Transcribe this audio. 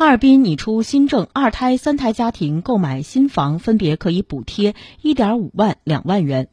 哈尔滨拟出新政二胎三胎家庭购买新房分别可以补贴一点五万两万元。